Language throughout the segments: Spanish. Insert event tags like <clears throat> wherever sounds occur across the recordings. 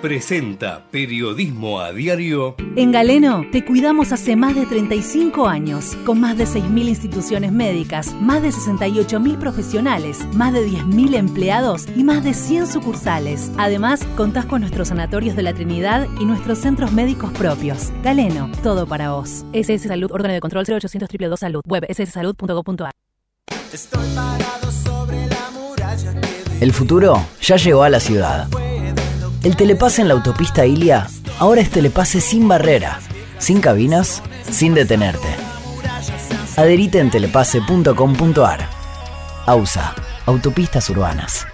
presenta Periodismo a Diario. En Galeno te cuidamos hace más de 35 años, con más de 6.000 instituciones médicas, más de 68.000 profesionales, más de 10.000 empleados y más de 100 sucursales. Además, contás con nuestros sanatorios de la Trinidad y nuestros centros médicos propios. Galeno, todo para vos. SS Salud, órgano de control 0800 222 Salud, web sssalud.gov.ar. Estoy parado sobre la muralla que El futuro ya llegó a la ciudad. El telepase en la autopista Ilia ahora es telepase sin barrera, sin cabinas, sin detenerte. Adherite en telepase.com.ar. AUSA, Autopistas Urbanas.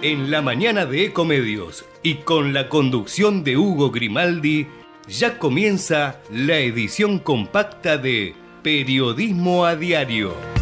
En la mañana de Ecomedios y con la conducción de Hugo Grimaldi, ya comienza la edición compacta de Periodismo a Diario.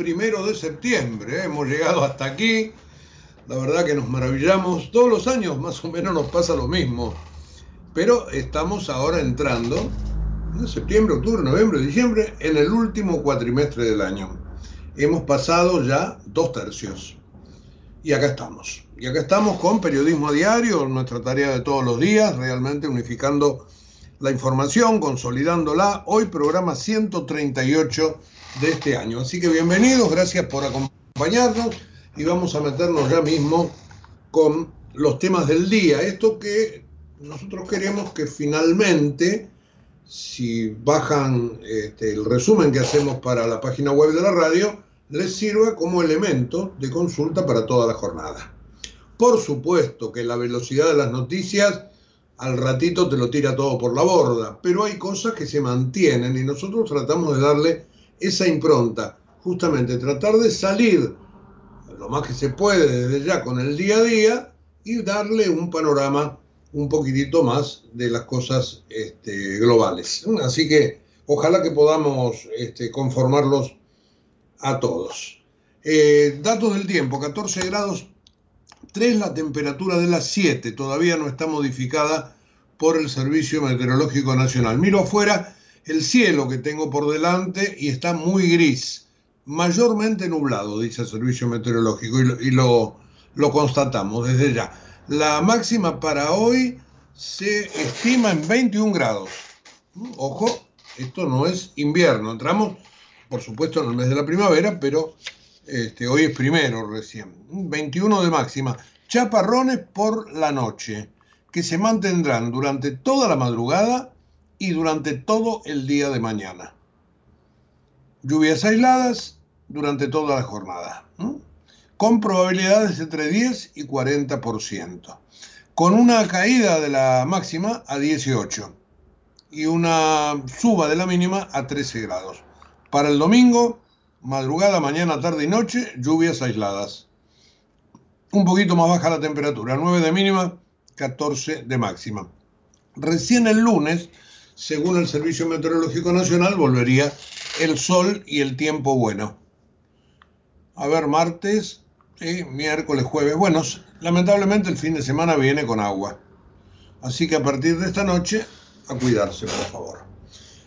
Primero de septiembre, ¿eh? hemos llegado hasta aquí. La verdad que nos maravillamos. Todos los años más o menos nos pasa lo mismo. Pero estamos ahora entrando en septiembre, octubre, noviembre, diciembre, en el último cuatrimestre del año. Hemos pasado ya dos tercios. Y acá estamos. Y acá estamos con periodismo a diario, nuestra tarea de todos los días, realmente unificando la información, consolidándola. Hoy programa 138 de este año. Así que bienvenidos, gracias por acompañarnos y vamos a meternos ya mismo con los temas del día. Esto que nosotros queremos que finalmente, si bajan este, el resumen que hacemos para la página web de la radio, les sirva como elemento de consulta para toda la jornada. Por supuesto que la velocidad de las noticias al ratito te lo tira todo por la borda, pero hay cosas que se mantienen y nosotros tratamos de darle esa impronta, justamente tratar de salir lo más que se puede desde ya con el día a día y darle un panorama un poquitito más de las cosas este, globales. Así que ojalá que podamos este, conformarlos a todos. Eh, datos del tiempo, 14 grados 3 la temperatura de las 7, todavía no está modificada por el Servicio Meteorológico Nacional. Miro afuera el cielo que tengo por delante y está muy gris, mayormente nublado, dice el Servicio Meteorológico, y lo, constatamos desde ya. La máxima para hoy se estima en 21 grados. Ojo, esto no es invierno, entramos por supuesto en el mes de la primavera, pero este, hoy es primero recién. 21 de máxima. Chaparrones por la noche, que se mantendrán durante toda la madrugada y durante todo el día de mañana. Lluvias aisladas durante toda la jornada, con probabilidades entre 10 y 40%, con una caída de la máxima a 18 y una suba de la mínima a 13 grados. Para el domingo, madrugada, mañana, tarde y noche, lluvias aisladas. Un poquito más baja la temperatura, 9 de mínima, 14 de máxima. Recién el lunes, según el Servicio Meteorológico Nacional, volvería el sol y el tiempo bueno. A ver, martes, miércoles, jueves. Bueno, lamentablemente el fin de semana viene con agua. Así que a partir de esta noche, a cuidarse, por favor.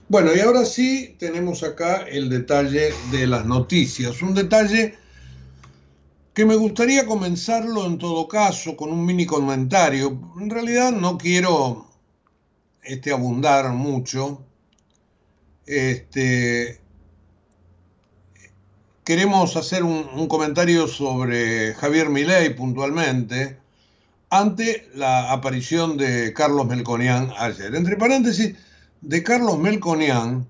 Bueno, y ahora sí tenemos acá el detalle de las noticias. Un detalle que me gustaría comenzarlo en todo caso con un mini comentario. En realidad no quiero este, abundar mucho. Este, queremos hacer un, comentario sobre Javier Milei puntualmente ante la aparición de Carlos Melconian ayer. Entre paréntesis, de Carlos Melconian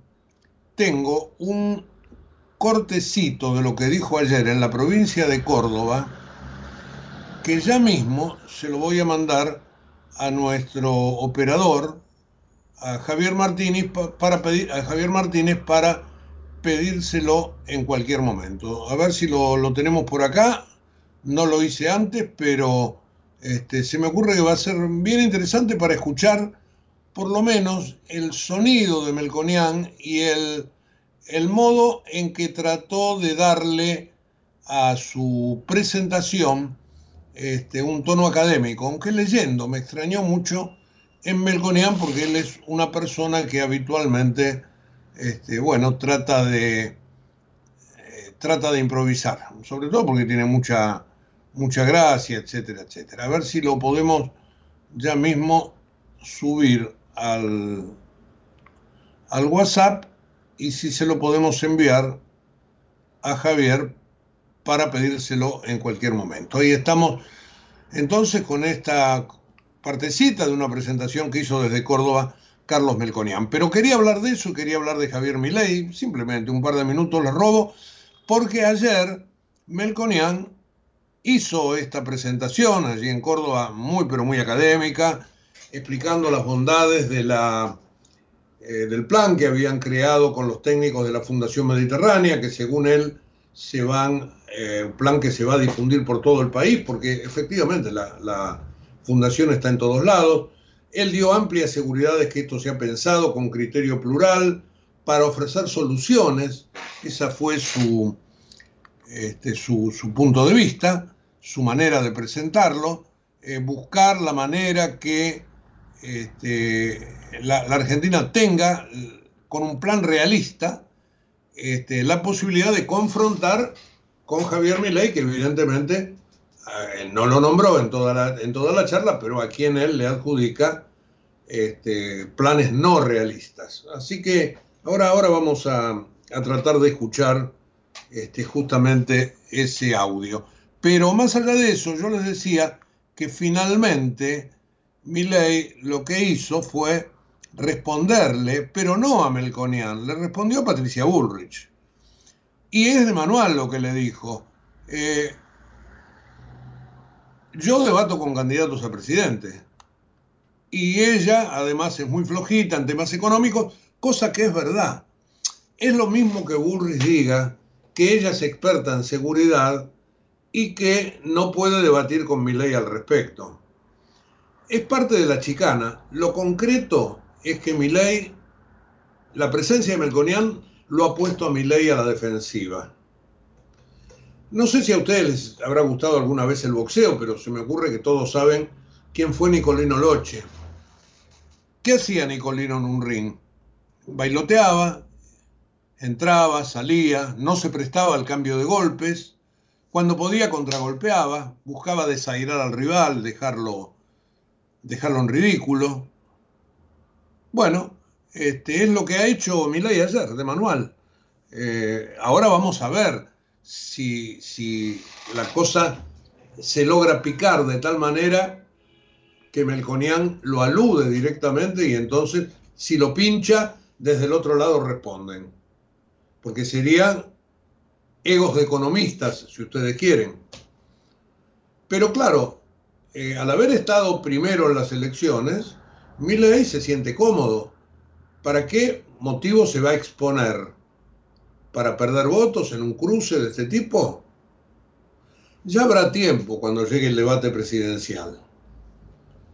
tengo un cortecito de lo que dijo ayer en la provincia de Córdoba, que ya mismo se lo voy a mandar a nuestro operador, a Javier Martínez, para pedir, a Javier Martínez para pedírselo en cualquier momento. A ver si lo, lo tenemos por acá. No lo hice antes, pero este, se me ocurre que va a ser bien interesante para escuchar por lo menos el sonido de Melconian y el, el modo en que trató de darle a su presentación este, un tono académico, aunque leyendo me extrañó mucho en Melconian porque él es una persona que habitualmente, este, bueno, trata de, eh, trata de improvisar, sobre todo porque tiene mucha, mucha gracia, etcétera, etcétera. A ver si lo podemos ya mismo subir al, al WhatsApp y si se lo podemos enviar a Javier para pedírselo en cualquier momento. Ahí estamos entonces con esta partecita de una presentación que hizo desde Córdoba Carlos Melconian. Pero quería hablar de eso, quería hablar de Javier Milei, simplemente un par de minutos le robo, porque ayer Melconian hizo esta presentación allí en Córdoba, muy pero muy académica, explicando las bondades de la, eh, del plan que habían creado con los técnicos de la Fundación Mediterránea, que según él se van, eh, un plan que se va a difundir por todo el país, porque efectivamente la, la fundación está en todos lados. Él dio amplias seguridades que esto se ha pensado con criterio plural para ofrecer soluciones. Esa fue su, este, su, punto de vista su manera de presentarlo, eh, buscar la manera que este, la, Argentina tenga, con un plan realista, este, la posibilidad de confrontar con Javier Milei, que evidentemente no lo nombró en toda, la, en toda la charla, pero a quien él le adjudica este, planes no realistas. Así que ahora, ahora vamos a, a tratar de escuchar este, justamente ese audio. Pero más allá de eso, yo les decía que finalmente Milley lo que hizo fue responderle, pero no a Melconian, le respondió a Patricia Bullrich. Y es de manual lo que le dijo. Eh, yo debato con candidatos a presidente. Y ella, además, es muy flojita en temas económicos, cosa que es verdad. Es lo mismo que Bullrich diga que ella es experta en seguridad y que no puede debatir con mi ley al respecto. Es parte de la chicana. Lo concreto es que mi ley, la presencia de Melconian, lo ha puesto a mi ley a la defensiva. No sé si a ustedes les habrá gustado alguna vez el boxeo, pero se me ocurre que todos saben quién fue Nicolino Loche. ¿Qué hacía Nicolino en un ring? Bailoteaba, entraba, salía, no se prestaba al cambio de golpes, cuando podía contragolpeaba, buscaba desairar al rival, dejarlo, dejarlo en ridículo. Bueno, este, es lo que ha hecho Milei ayer, de manual. Eh, ahora vamos a ver si, si la cosa se logra picar de tal manera que Melconian lo alude directamente y entonces si lo pincha, desde el otro lado responden. Porque sería egos de economistas, si ustedes quieren. Pero claro, eh, al haber estado primero en las elecciones, Milley se siente cómodo. ¿Para qué motivo se va a exponer? ¿Para perder votos en un cruce de este tipo? Ya habrá tiempo cuando llegue el debate presidencial.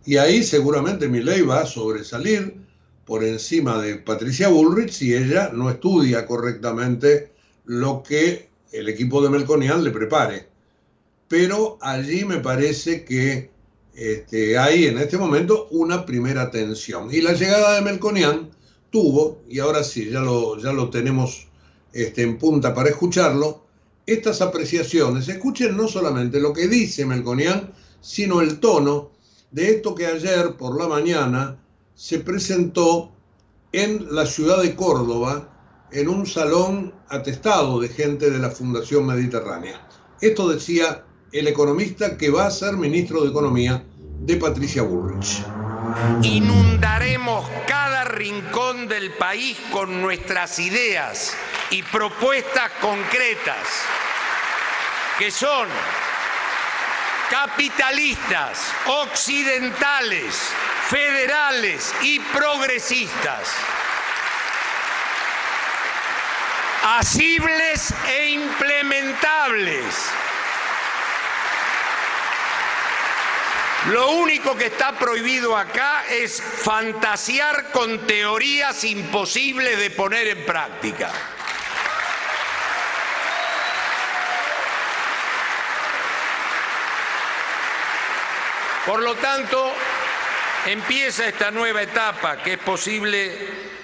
Y ahí seguramente Milley va a sobresalir por encima de Patricia Bullrich si ella no estudia correctamente lo que el equipo de Melconian le prepare. Pero allí me parece que este, hay en este momento una primera tensión. Y la llegada de Melconian tuvo, y ahora sí, ya lo, ya lo tenemos este, en punta para escucharlo, estas apreciaciones. Escuchen no solamente lo que dice Melconian, sino el tono de esto que ayer por la mañana se presentó en la ciudad de Córdoba en un salón atestado de gente de la Fundación Mediterránea. Esto decía el economista que va a ser ministro de Economía de Patricia Bullrich. Inundaremos cada rincón del país con nuestras ideas y propuestas concretas, que son capitalistas, occidentales, federales y progresistas. Asibles e implementables Lo único que está prohibido acá es fantasear con teorías imposibles de poner en práctica. Por lo tanto, empieza esta nueva etapa que es posible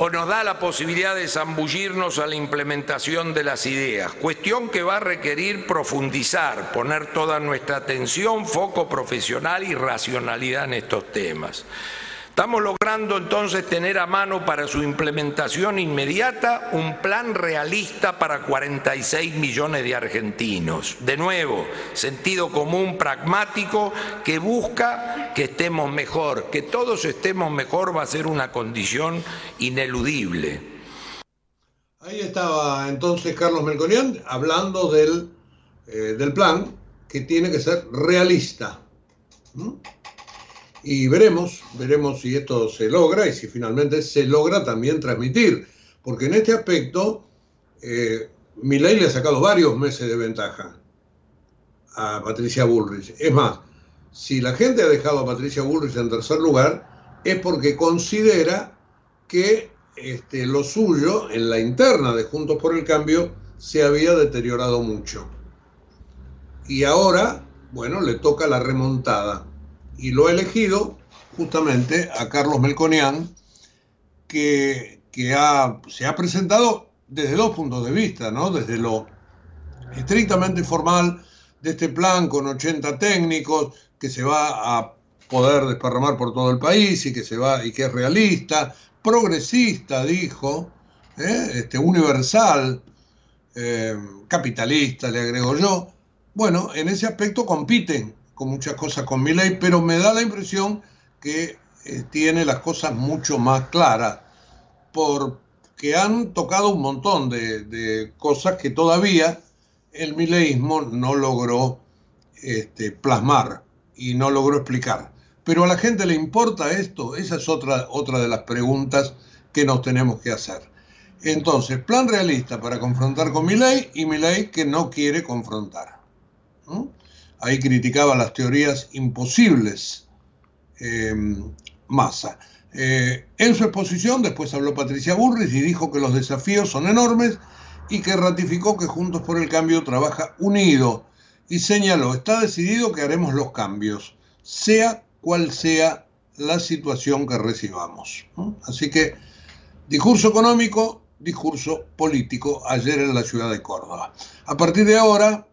o nos da la posibilidad de zambullirnos a la implementación de las ideas, cuestión que va a requerir profundizar, poner toda nuestra atención, foco profesional y racionalidad en estos temas. Estamos logrando entonces tener a mano para su implementación inmediata un plan realista para 46 millones de argentinos. De nuevo, sentido común pragmático que busca que estemos mejor, que todos estemos mejor va a ser una condición ineludible. Ahí estaba entonces Carlos Melconian hablando del, eh, del plan que tiene que ser realista. ¿Mm? Y veremos, veremos si esto se logra y si finalmente se logra también transmitir, porque en este aspecto eh, le ha sacado varios meses de ventaja a Patricia Bullrich. Es más, si la gente ha dejado a Patricia Bullrich en tercer lugar, es porque considera que este, lo suyo en la interna de Juntos por el Cambio se había deteriorado mucho. Y ahora, bueno, le toca la remontada y lo ha elegido justamente a Carlos Melconian, que, que se ha presentado desde dos puntos de vista, ¿no? Desde lo estrictamente formal de este plan con 80 técnicos que se va a poder desparramar por todo el país y que se va y que es realista, progresista, dijo, ¿eh? este, universal, eh, capitalista, le agrego yo. Bueno, en ese aspecto compiten con muchas cosas con mi ley, pero me da la impresión que eh, tiene las cosas mucho más claras, porque han tocado un montón de, cosas que todavía el mileísmo no logró este, plasmar y no logró explicar. Pero a la gente le importa esto, esa es otra, otra de las preguntas que nos tenemos que hacer. Entonces, plan realista para confrontar con mi ley y mi ley que no quiere confrontar. Ahí criticaba las teorías imposibles Massa. Eh, en su exposición después habló Patricia Burris y dijo que los desafíos son enormes y que ratificó que Juntos por el Cambio trabaja unido y señaló, está decidido que haremos los cambios, sea cual sea la situación que recibamos. Así que discurso económico, discurso político ayer en la ciudad de Córdoba. A partir de ahora,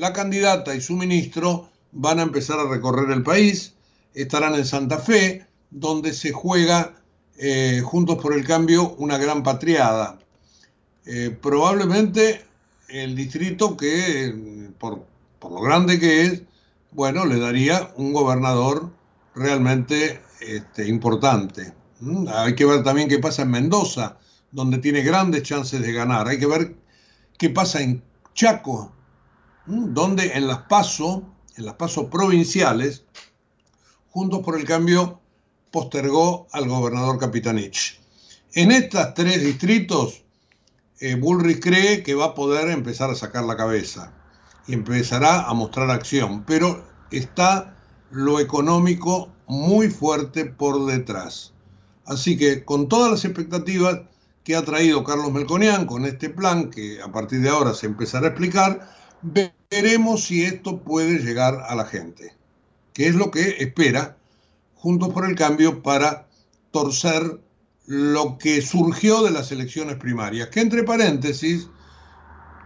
la candidata y su ministro van a empezar a recorrer el país, estarán en Santa Fe, donde se juega eh, Juntos por el Cambio una gran patriada. Eh, probablemente el distrito que, por, lo grande que es, bueno, le daría un gobernador realmente este, importante. ¿Mm? Hay que ver también qué pasa en Mendoza, donde tiene grandes chances de ganar. Hay que ver qué pasa en Chaco, donde en las PASO, en las PASO provinciales, Juntos por el Cambio postergó al gobernador Capitanich. En estos tres distritos, eh, Bullrich cree que va a poder empezar a sacar la cabeza y empezará a mostrar acción, pero está lo económico muy fuerte por detrás. Así que con todas las expectativas que ha traído Carlos Melconian con este plan, que a partir de ahora se empezará a explicar, veremos si esto puede llegar a la gente, que es lo que espera Juntos por el Cambio para torcer lo que surgió de las elecciones primarias, que entre paréntesis,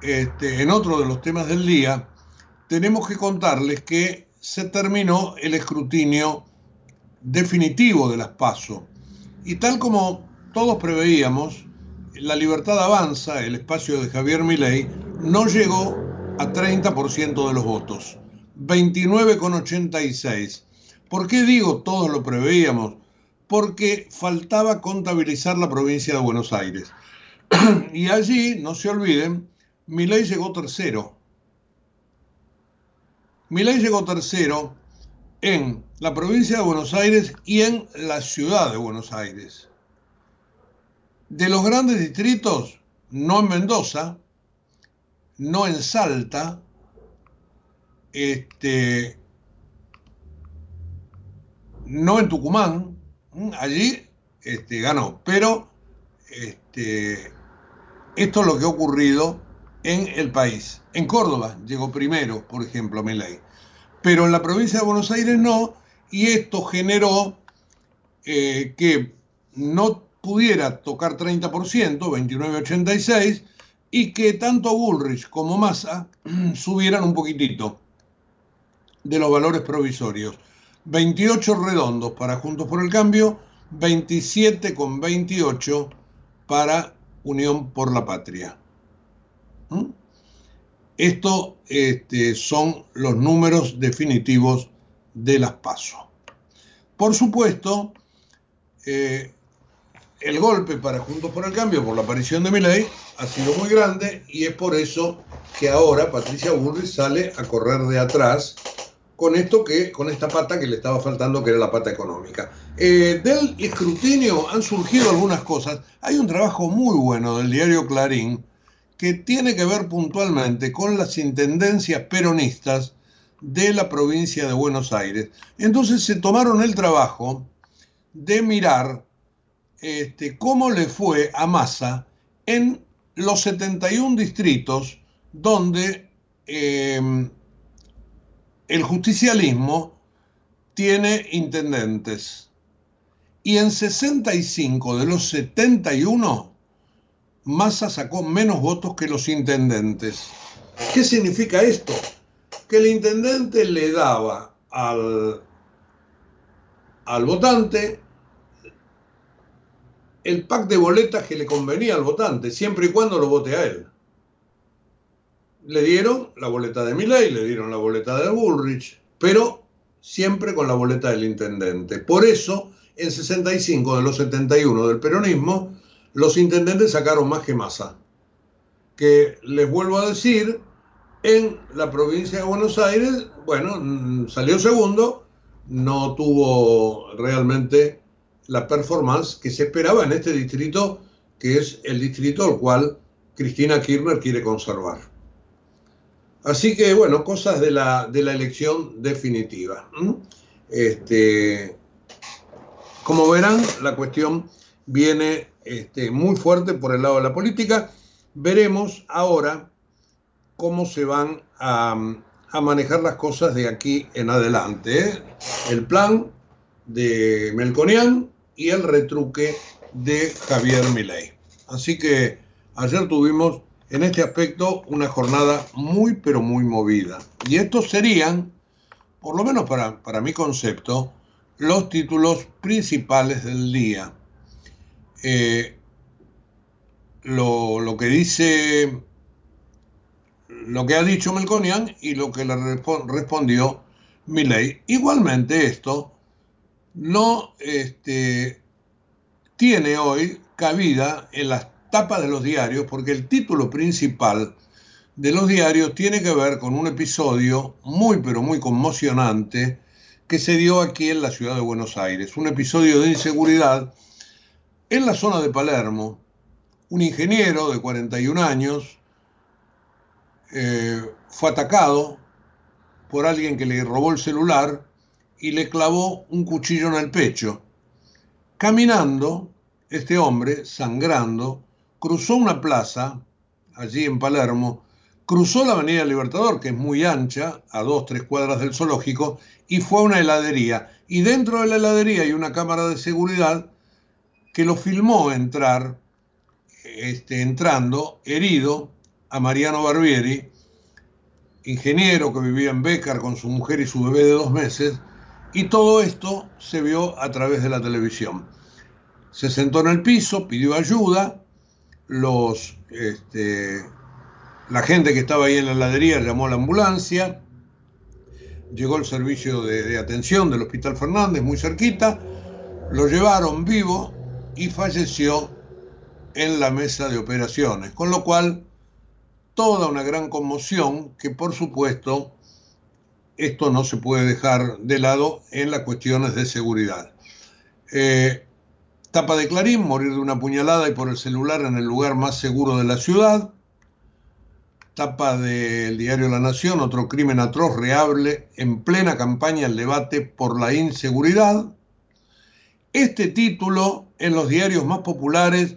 este, en otro de los temas del día, tenemos que contarles que se terminó el escrutinio definitivo de las PASO. Y tal como todos preveíamos, la libertad avanza, el espacio de Javier Milei, no llegó a 30% de los votos, 29,86. ¿Por qué digo todos lo preveíamos? Porque faltaba contabilizar la provincia de Buenos Aires. <clears throat> y allí, no se olviden, Milei llegó tercero. Milei llegó tercero en la provincia de Buenos Aires y en la ciudad de Buenos Aires. De los grandes distritos, no en Mendoza, no en Salta, este, no en Tucumán, allí este, ganó, pero este, esto es lo que ha ocurrido en el país. En Córdoba llegó primero, por ejemplo, Milei, pero en la provincia de Buenos Aires no, y esto generó eh, que no pudiera tocar 30%, 29,86, y que tanto Bullrich como Massa <clears throat> subieran un poquitito de los valores provisorios. 28 redondos para Juntos por el Cambio, 27 con 28 para Unión por la Patria. ¿Mm? Estos este, son los números definitivos de las PASO. Por supuesto, eh, el golpe para Juntos por el Cambio por la aparición de Milei ha sido muy grande y es por eso que ahora Patricia Bullrich sale a correr de atrás con esto que, con esta pata que le estaba faltando, que era la pata económica. Eh, del escrutinio han surgido algunas cosas. Hay un trabajo muy bueno del diario Clarín que tiene que ver puntualmente con las intendencias peronistas de la provincia de Buenos Aires. Entonces se tomaron el trabajo de mirar este, cómo le fue a Massa en los 71 distritos donde eh, el justicialismo tiene intendentes y en 65 de los 71 Massa sacó menos votos que los intendentes. ¿Qué significa esto? Que el intendente le daba al, al votante el pack de boletas que le convenía al votante, siempre y cuando lo vote a él le dieron la boleta de Milei, le dieron la boleta de Bullrich, pero siempre con la boleta del intendente. Por eso, en 65 de los 71 del peronismo, los intendentes sacaron más que masa. Que les vuelvo a decir, en la provincia de Buenos Aires, bueno, mm, salió segundo, no tuvo realmente la performance que se esperaba en este distrito, que es el distrito al cual Cristina Kirchner quiere conservar. Así que, bueno, cosas de la, de la elección definitiva. Este, como verán, la cuestión viene este, muy fuerte por el lado de la política. Veremos ahora cómo se van a, manejar las cosas de aquí en adelante. ¿eh? El plan de Melconian y el retruque de Javier Milei. Así que ayer tuvimos en este aspecto una jornada muy pero muy movida. Y estos serían, por lo menos para, para mi concepto, los títulos principales del día. Eh, lo, que dice, lo que ha dicho Melconian y lo que le respondió Milley. Igualmente esto no este, tiene hoy cabida en las tapa de los diarios porque el título principal de los diarios tiene que ver con un episodio muy pero muy conmocionante que se dio aquí en la ciudad de Buenos Aires, un episodio de inseguridad en la zona de Palermo. Un ingeniero de 41 años eh, fue atacado por alguien que le robó el celular y le clavó un cuchillo en el pecho. Caminando, este hombre, sangrando, cruzó una plaza, allí en Palermo, cruzó la Avenida Libertador, que es muy ancha, a dos, tres cuadras del zoológico, y fue a una heladería. Y dentro de la heladería hay una cámara de seguridad que lo filmó entrar, este, entrando, herido, a Mariano Barbieri, ingeniero que vivía en Bécar con su mujer y su bebé de dos meses, y todo esto se vio a través de la televisión. Se sentó en el piso, pidió ayuda, los, este, la gente que estaba ahí en la heladería llamó a la ambulancia, llegó el servicio de, de atención del Hospital Fernández, muy cerquita, lo llevaron vivo y falleció en la mesa de operaciones, con lo cual toda una gran conmoción que por supuesto esto no se puede dejar de lado en las cuestiones de seguridad. Eh, tapa de Clarín, morir de una puñalada y por el celular en el lugar más seguro de la ciudad. Tapa del diario La Nación, otro crimen atroz, reable, en plena campaña el debate por la inseguridad. Este título en los diarios más populares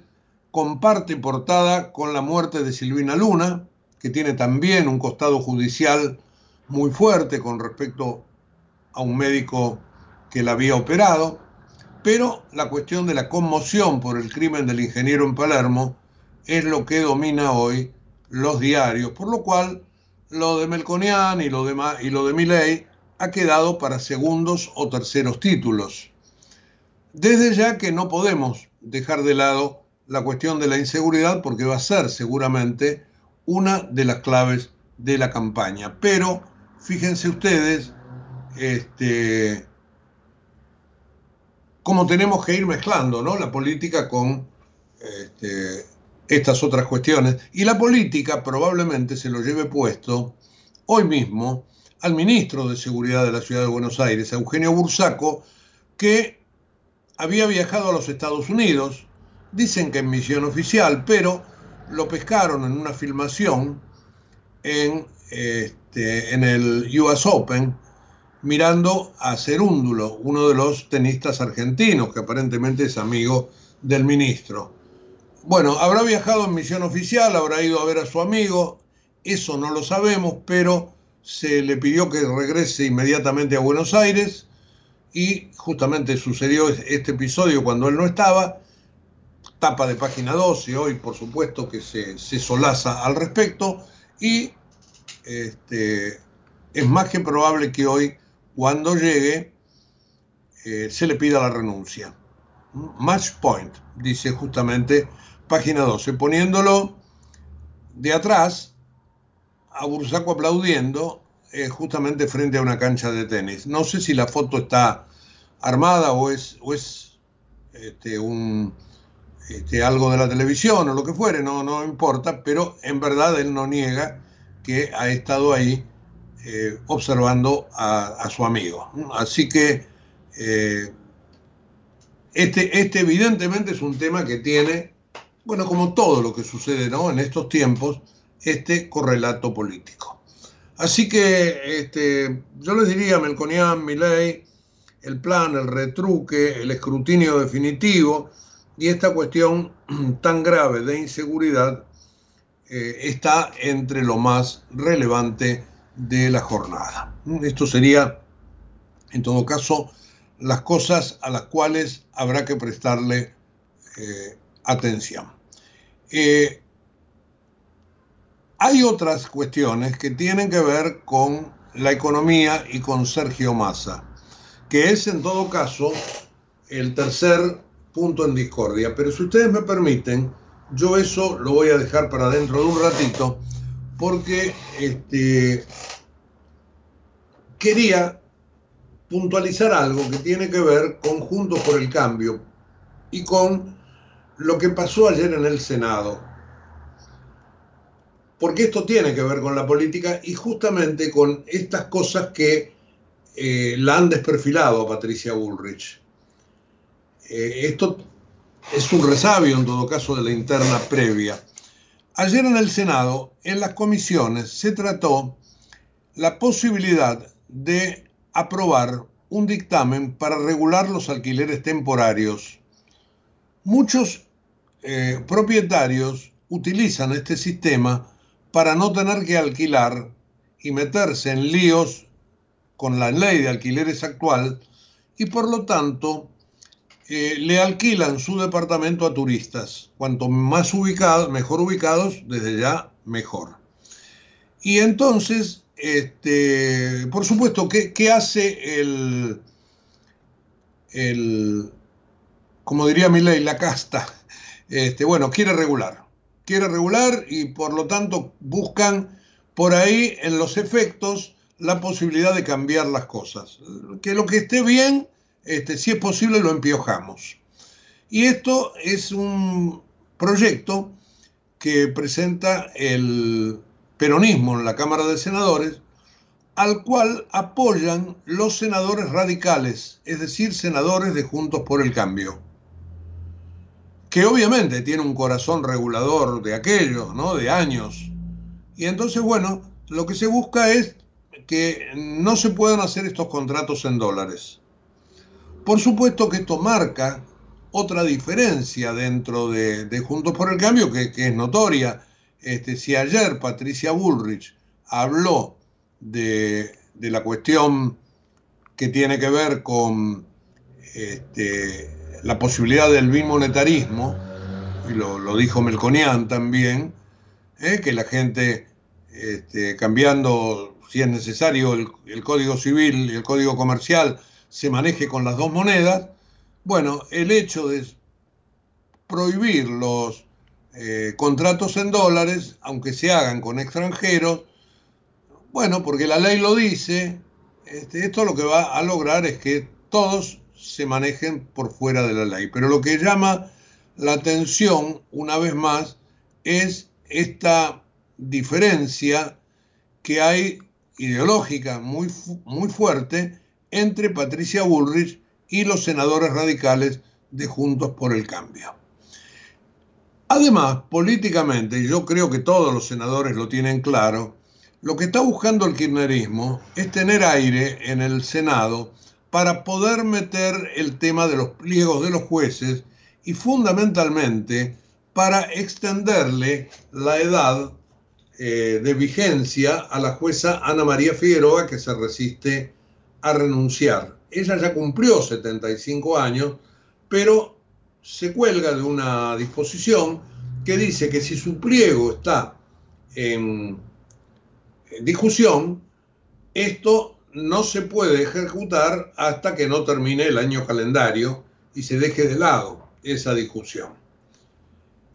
comparte portada con la muerte de Silvina Luna, que tiene también un costado judicial muy fuerte con respecto a un médico que la había operado, pero la cuestión de la conmoción por el crimen del ingeniero en Palermo es lo que domina hoy los diarios, por lo cual lo de Melconian y lo de, y lo de ha quedado para segundos o terceros títulos. Desde ya que no podemos dejar de lado la cuestión de la inseguridad porque va a ser seguramente una de las claves de la campaña. Pero fíjense ustedes este, cómo tenemos que ir mezclando ¿no? la política con este, estas otras cuestiones. Y la política probablemente se lo lleve puesto hoy mismo al ministro de Seguridad de la Ciudad de Buenos Aires, Eugenio Bursaco, que había viajado a los Estados Unidos, dicen que en misión oficial, pero lo pescaron en una filmación en, este, en el US Open mirando a Cerúndulo, uno de los tenistas argentinos, que aparentemente es amigo del ministro. Bueno, habrá viajado en misión oficial, habrá ido a ver a su amigo, eso no lo sabemos, pero se le pidió que regrese inmediatamente a Buenos Aires y justamente sucedió este episodio cuando él no estaba tapa de página 12, hoy por supuesto que se, se solaza al respecto, y este, es más que probable que hoy, cuando llegue, eh, se le pida la renuncia. Match point, dice justamente página 12, poniéndolo de atrás, a Bursaco aplaudiendo, eh, justamente frente a una cancha de tenis. No sé si la foto está armada o es, o es este, un, este, algo de la televisión o lo que fuere, no, no importa, pero en verdad él no niega que ha estado ahí eh, observando a, su amigo. Así que eh, este, este evidentemente es un tema que tiene, bueno, como todo lo que sucede ¿no? en estos tiempos, este correlato político. Así que este, yo les diría, Melconian, Milei, el plan, el retruque, el escrutinio definitivo, y esta cuestión tan grave de inseguridad eh, está entre lo más relevante de la jornada. Esto sería, en todo caso, las cosas a las cuales habrá que prestarle eh, atención. Eh, hay otras cuestiones que tienen que ver con la economía y con Sergio Massa, que es en todo caso el tercer punto en discordia. Pero si ustedes me permiten, yo eso lo voy a dejar para dentro de un ratito, porque este, quería puntualizar algo que tiene que ver con Juntos por el Cambio y con lo que pasó ayer en el Senado. Porque esto tiene que ver con la política y justamente con estas cosas que eh, la han desperfilado a Patricia Bullrich. Eh, esto es un resabio en todo caso de la interna previa. Ayer en el Senado, en las comisiones, se trató la posibilidad de aprobar un dictamen para regular los alquileres temporarios. Muchos eh, propietarios utilizan este sistema para no tener que alquilar y meterse en líos con la ley de alquileres actual y por lo tanto eh, le alquilan su departamento a turistas. Cuanto más ubicados, mejor ubicados, desde ya mejor. Y entonces, este, por supuesto, ¿qué, qué hace el, el, como diría mi ley, la casta? Este, bueno, quiere regular. quiere regular y por lo tanto buscan por ahí en los efectos la posibilidad de cambiar las cosas. Que lo que esté bien, este, si es posible, lo empiojamos. Y esto es un proyecto que presenta el peronismo en la Cámara de Senadores, al cual apoyan los senadores radicales, es decir, senadores de Juntos por el Cambio, que obviamente tiene un corazón regulador de aquellos, ¿no? De años. Y entonces, bueno, lo que se busca es que no se puedan hacer estos contratos en dólares. Por supuesto que esto marca otra diferencia dentro de, Juntos por el Cambio que, es notoria. Este, si ayer Patricia Bullrich habló de, la cuestión que tiene que ver con este, la posibilidad del bimonetarismo, y lo, dijo Melconian también, ¿eh? que la gente este, cambiando, si es necesario, el, el Código Civil y el Código Comercial se maneje con las dos monedas, bueno, el hecho de prohibir los eh, contratos en dólares, aunque se hagan con extranjeros, bueno, porque la ley lo dice, este, esto lo que va a lograr es que todos se manejen por fuera de la ley. Pero lo que llama la atención, una vez más, es esta diferencia que hay ideológica muy, muy fuerte entre Patricia Bullrich y los senadores radicales de Juntos por el Cambio. Además, políticamente, y yo creo que todos los senadores lo tienen claro, lo que está buscando el kirchnerismo es tener aire en el Senado para poder meter el tema de los pliegos de los jueces y fundamentalmente para extenderle la edad eh, de vigencia a la jueza Ana María Figueroa que se resiste a renunciar ella ya cumplió 75 años, pero se cuelga de una disposición que dice que si su pliego está en, discusión, esto no se puede ejecutar hasta que no termine el año calendario y se deje de lado esa discusión.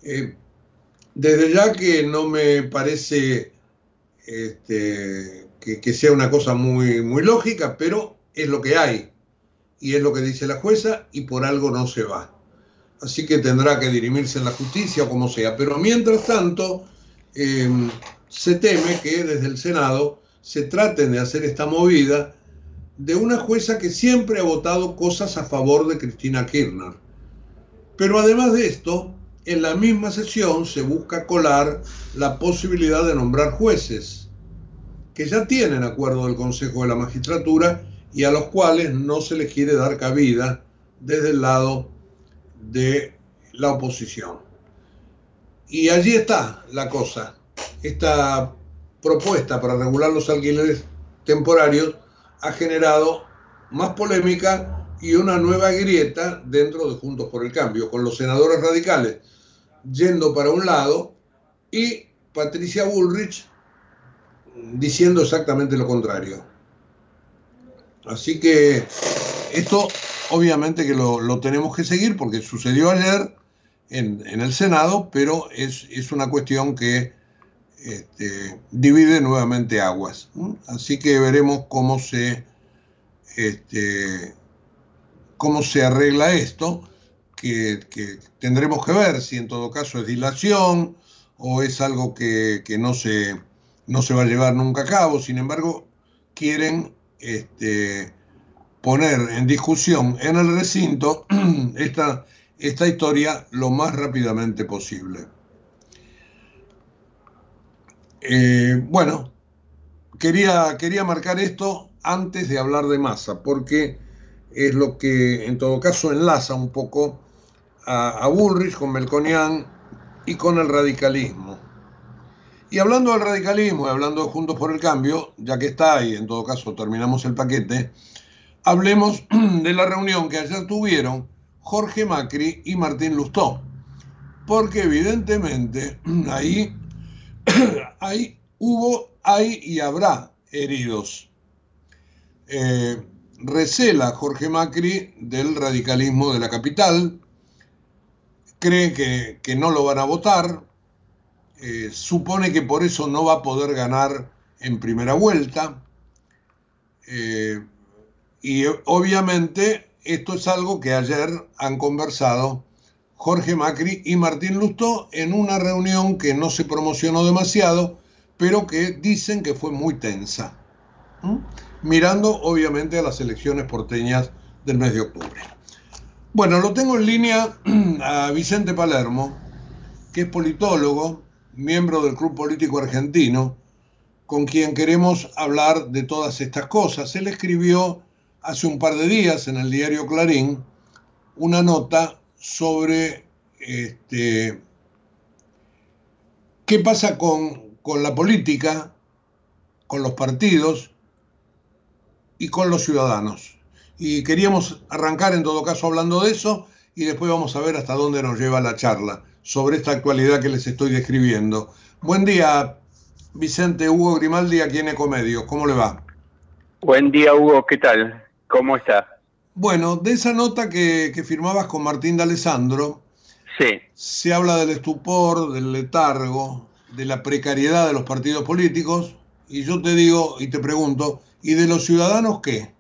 Eh, desde ya que no me parece este, que, sea una cosa muy, muy lógica, pero es lo que hay y es lo que dice la jueza y por algo no se va. Así que tendrá que dirimirse en la justicia o como sea. Pero mientras tanto, em, se teme que desde el Senado se traten de hacer esta movida de una jueza que siempre ha votado cosas a favor de Cristina Kirchner. Pero además de esto, en la misma sesión se busca colar la posibilidad de nombrar jueces, que ya tienen acuerdo del Consejo de la Magistratura y a los cuales no se les quiere dar cabida desde el lado de la oposición. Y allí está la cosa. Esta propuesta para regular los alquileres temporarios ha generado más polémica y una nueva grieta dentro de Juntos por el Cambio, con los senadores radicales yendo para un lado y Patricia Bullrich diciendo exactamente lo contrario. Así que esto obviamente que lo, tenemos que seguir porque sucedió ayer en, el Senado, pero es, una cuestión que este, divide nuevamente aguas. Así que veremos cómo se, este, cómo se arregla esto, que, tendremos que ver si en todo caso es dilación o es algo que, no, se, no se va a llevar nunca a cabo. Sin embargo, quieren este, poner en discusión en el recinto <clears throat> esta, historia lo más rápidamente posible. Eh, bueno, quería, quería marcar esto antes de hablar de masa, porque es lo que en todo caso enlaza un poco a, a con Melconian y con el radicalismo. Y hablando del radicalismo y hablando de Juntos por el Cambio, ya que está ahí, en todo caso terminamos el paquete, hablemos <clears throat> de la reunión que ayer tuvieron Jorge Macri y Martín Lustó. Porque evidentemente <clears throat> ahí, <clears throat> ahí hubo, hay y habrá heridos. Eh, recela Jorge Macri del radicalismo de la capital, cree que, que no lo van a votar, eh, supone que por eso no va a poder ganar en primera vuelta. Eh, y obviamente esto es algo que ayer han conversado Jorge Macri y Martín Lustó en una reunión que no se promocionó demasiado, pero que dicen que fue muy tensa, mirando obviamente a las elecciones porteñas del mes de octubre. Bueno, lo tengo en línea <clears throat> a Vicente Palermo, que es politólogo, miembro del Club Político Argentino, con quien queremos hablar de todas estas cosas. Él escribió hace un par de días en el diario Clarín una nota sobre este, qué pasa con, con la política, con los partidos y con los ciudadanos. Y queríamos arrancar en todo caso hablando de eso y después vamos a ver hasta dónde nos lleva la charla sobre esta actualidad que les estoy describiendo. Buen día, Vicente Hugo Grimaldi, aquí en Ecomedios. ¿Cómo le va? Buen día, Hugo. ¿Qué tal? ¿Cómo está? Bueno, de esa nota que, firmabas con Martín de Alessandro, sí. se habla del estupor, del letargo, de la precariedad de los partidos políticos, y yo te digo y te pregunto, ¿y de los ciudadanos qué?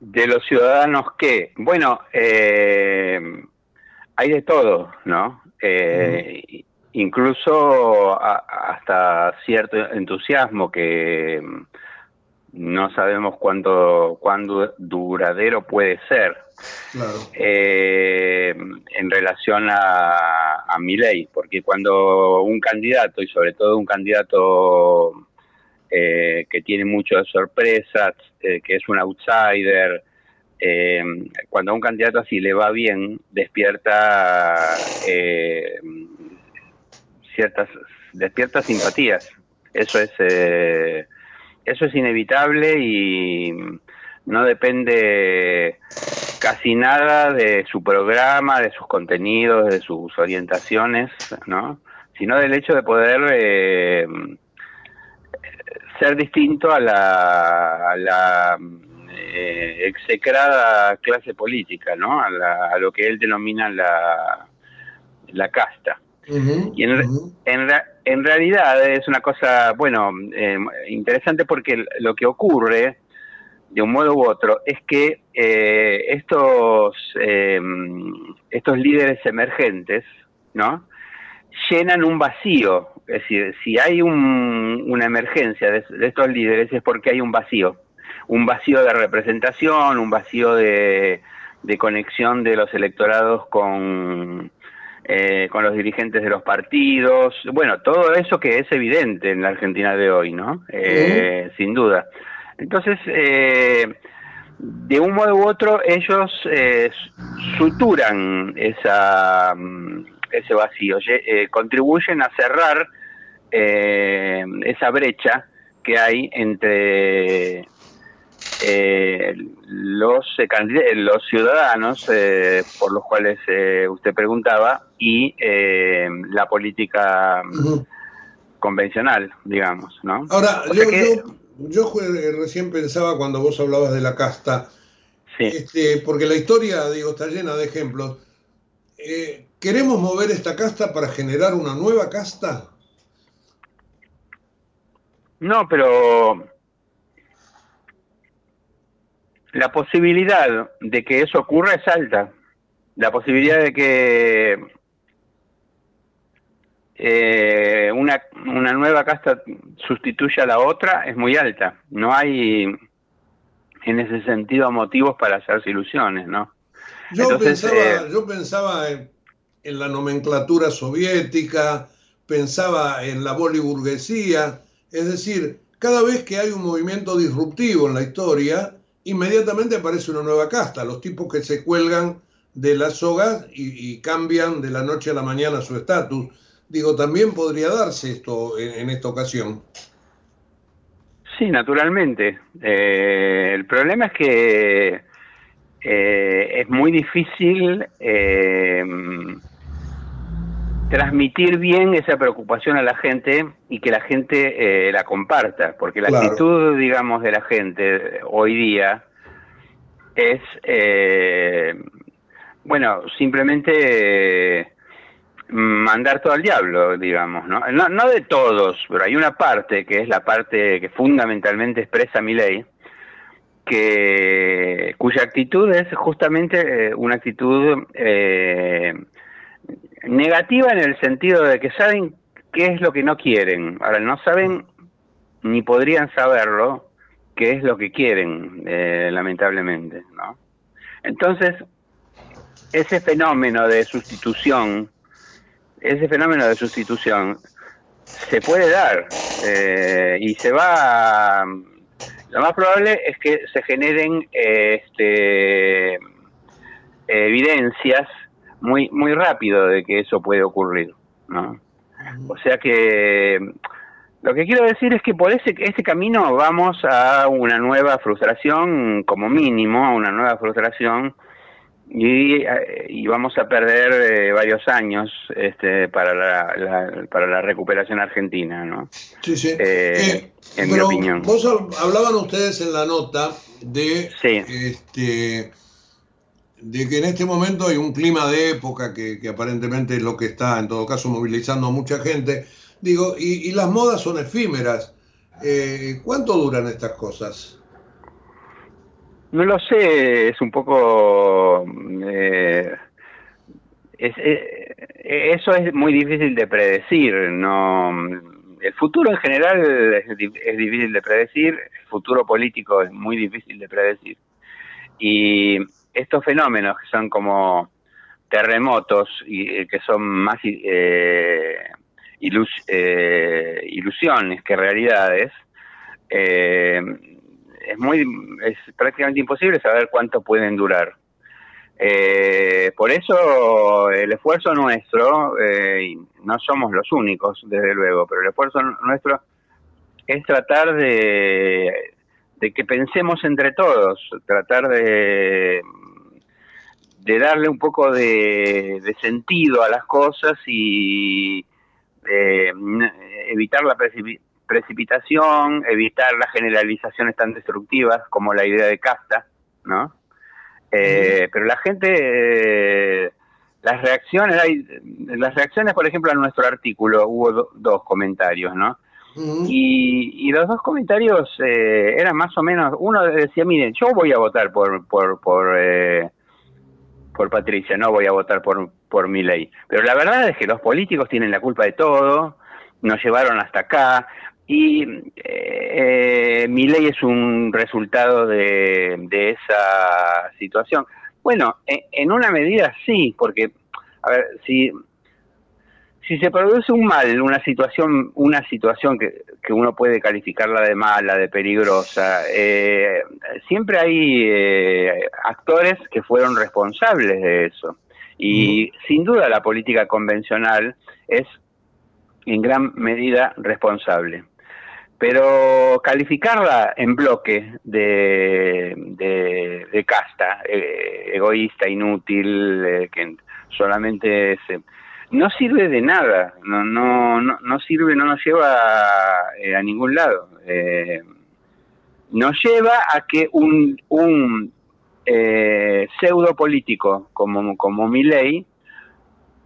De los ciudadanos qué? Bueno, eh, hay de todo, ¿no? Eh, incluso hasta cierto entusiasmo que no sabemos cuánto, cuándo duradero puede ser eh, en relación a, a mi ley, porque cuando un candidato, y sobre todo un candidato eh, que tiene muchas sorpresas, eh, que es un outsider, cuando a un candidato así le va bien, despierta ciertas despierta simpatías. Eso es eso es inevitable y no depende casi nada de su programa, de sus contenidos, de sus orientaciones, ¿no? Sino del hecho de poder eh, ser distinto a la, eh, execrada clase política, ¿no? A, lo que él denomina la, la casta. y en, en, en realidad es una cosa, bueno, eh, interesante porque lo que ocurre, de un modo u otro, es que eh, estos, eh, estos líderes emergentes, ¿no? Llenan un vacío. Es decir, si hay una emergencia de, estos líderes es porque hay un vacío. Un vacío de representación, un vacío de conexión de los electorados con, eh, con los dirigentes de los partidos, bueno, todo eso que es evidente en la Argentina de hoy, ¿no? Eh, sin duda. Entonces, eh, de un modo u otro, ellos suturan esa, mm, ese vacío, contribuyen a cerrar esa brecha que hay entre eh, los, eh, los ciudadanos eh, por los cuales eh, usted preguntaba y la política convencional, digamos, ¿no? Ahora, yo, yo, recién pensaba cuando vos hablabas de la casta, este, porque la historia, digo, está llena de ejemplos. ¿Queremos mover esta casta para generar una nueva casta? No, pero la posibilidad de que eso ocurra es alta. La posibilidad de que eh, una, una nueva casta sustituya a la otra es muy alta. No hay en ese sentido motivos para hacerse ilusiones, ¿no? Yo pensaba, eh, yo pensaba en, en, la nomenclatura soviética, pensaba en la boliburguesía, es decir, cada vez que hay un movimiento disruptivo en la historia, inmediatamente aparece una nueva casta, los tipos que se cuelgan de las sogas y, cambian de la noche a la mañana su estatus. Digo, también podría darse esto en, esta ocasión. Sí, naturalmente. Eh, el problema es que eh, es muy difícil eh, transmitir bien esa preocupación a la gente y que la gente eh, la comparta, porque la actitud, digamos, de la gente hoy día es, eh, bueno, simplemente mandar todo al diablo, digamos, ¿no? ¿no? No de todos, pero hay una parte que es la parte que fundamentalmente expresa mi ley, que cuya actitud es justamente eh, una actitud eh, negativa en el sentido de que saben qué es lo que no quieren. Ahora, no saben ni podrían saberlo qué es lo que quieren, eh, lamentablemente, ¿no? Entonces, ese fenómeno de sustitución, ese fenómeno de sustitución se puede dar eh, y se va lo más probable es que se generen este, evidencias muy muy rápido de que eso puede ocurrir, ¿no? O sea que lo que quiero decir es que por ese este camino vamos a una nueva frustración, como mínimo, a una nueva frustración y, y vamos a perder eh, varios años este, para la, para la recuperación argentina, ¿no? Sí, sí. Eh, Eh, en mi opinión. Vos hab- hablaban ustedes en la nota de, Sí. este, de que en este momento hay un clima de época que, aparentemente es lo que está, en todo caso, movilizando a mucha gente. Digo, y, las modas son efímeras. Eh, ¿Cuánto duran estas cosas? No lo sé, es un poco... eh, es- eso es muy difícil de predecir, no... El futuro en general es, es difícil de predecir, el futuro político es muy difícil de predecir. Y estos fenómenos que son como terremotos y eh, que son más eh, eh, ilusiones que realidades, eh, es muy es prácticamente imposible saber cuánto pueden durar. Eh, por eso el esfuerzo nuestro, eh, y no somos los únicos, desde luego, pero el esfuerzo nuestro es tratar de, de que pensemos entre todos, tratar de, de darle un poco de, de sentido a las cosas y eh, evitar la precipi- precipitación, evitar las generalizaciones tan destructivas como la idea de casta, ¿no? Eh, pero la gente, eh, las reacciones, hay, las reacciones, por ejemplo, a nuestro artículo, hubo do- dos comentarios, ¿no? Y, y los dos comentarios eh, eran más o menos, uno decía, miren, yo voy a votar por por por, eh, por Patricia, no voy a votar por por mi ley. Pero la verdad es que los políticos tienen la culpa de todo, nos llevaron hasta acá y eh, mi ley es un resultado de, de esa situación. Bueno, en, en una medida sí, porque a ver, si si se produce un mal, una situación, una situación que, que uno puede calificarla de mala, de peligrosa, eh, siempre hay eh, actores que fueron responsables de eso. Y sin duda la política convencional es en gran medida responsable. Pero calificarla en bloque de, de, de casta, eh, egoísta, inútil, eh, que solamente se, no sirve de nada, no, no, no, no sirve, no nos lleva eh, a ningún lado. Eh, nos lleva a que un, un eh, pseudo político como, como Milei,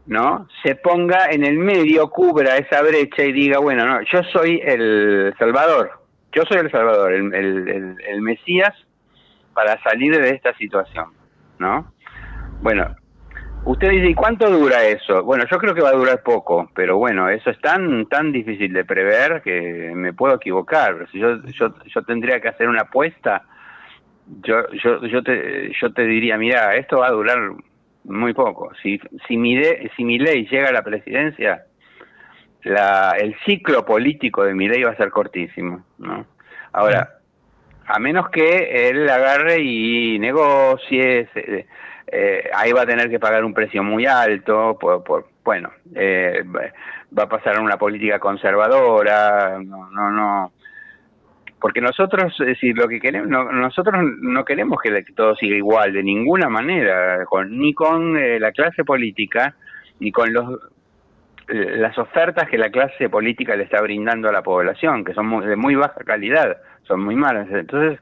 ¿no? se ponga en el medio, cubra esa brecha y diga, bueno, no, yo soy el Salvador, yo soy el Salvador, el, el, el, el Mesías para salir de esta situación, ¿no? Bueno, Usted dice, ¿y cuánto dura eso? Bueno, yo creo que va a durar poco, pero bueno, eso es tan tan difícil de prever que me puedo equivocar. Si yo yo, yo tendría que hacer una apuesta, yo yo yo te yo te diría, mira, esto va a durar muy poco. Si si mi de- si mi ley llega a la presidencia, la el ciclo político de mi ley va a ser cortísimo, ¿no? Ahora, a menos que él agarre y negocie, se- eh, ahí va a tener que pagar un precio muy alto, por, por bueno, eh, va a pasar una política conservadora, no, no, no, porque nosotros, decir, lo que queremos, no- nosotros no queremos que todo siga igual de ninguna manera, con, ni con eh, la clase política, ni con los las ofertas que la clase política le está brindando a la población, que son muy- de muy baja calidad, son muy malas. Entonces,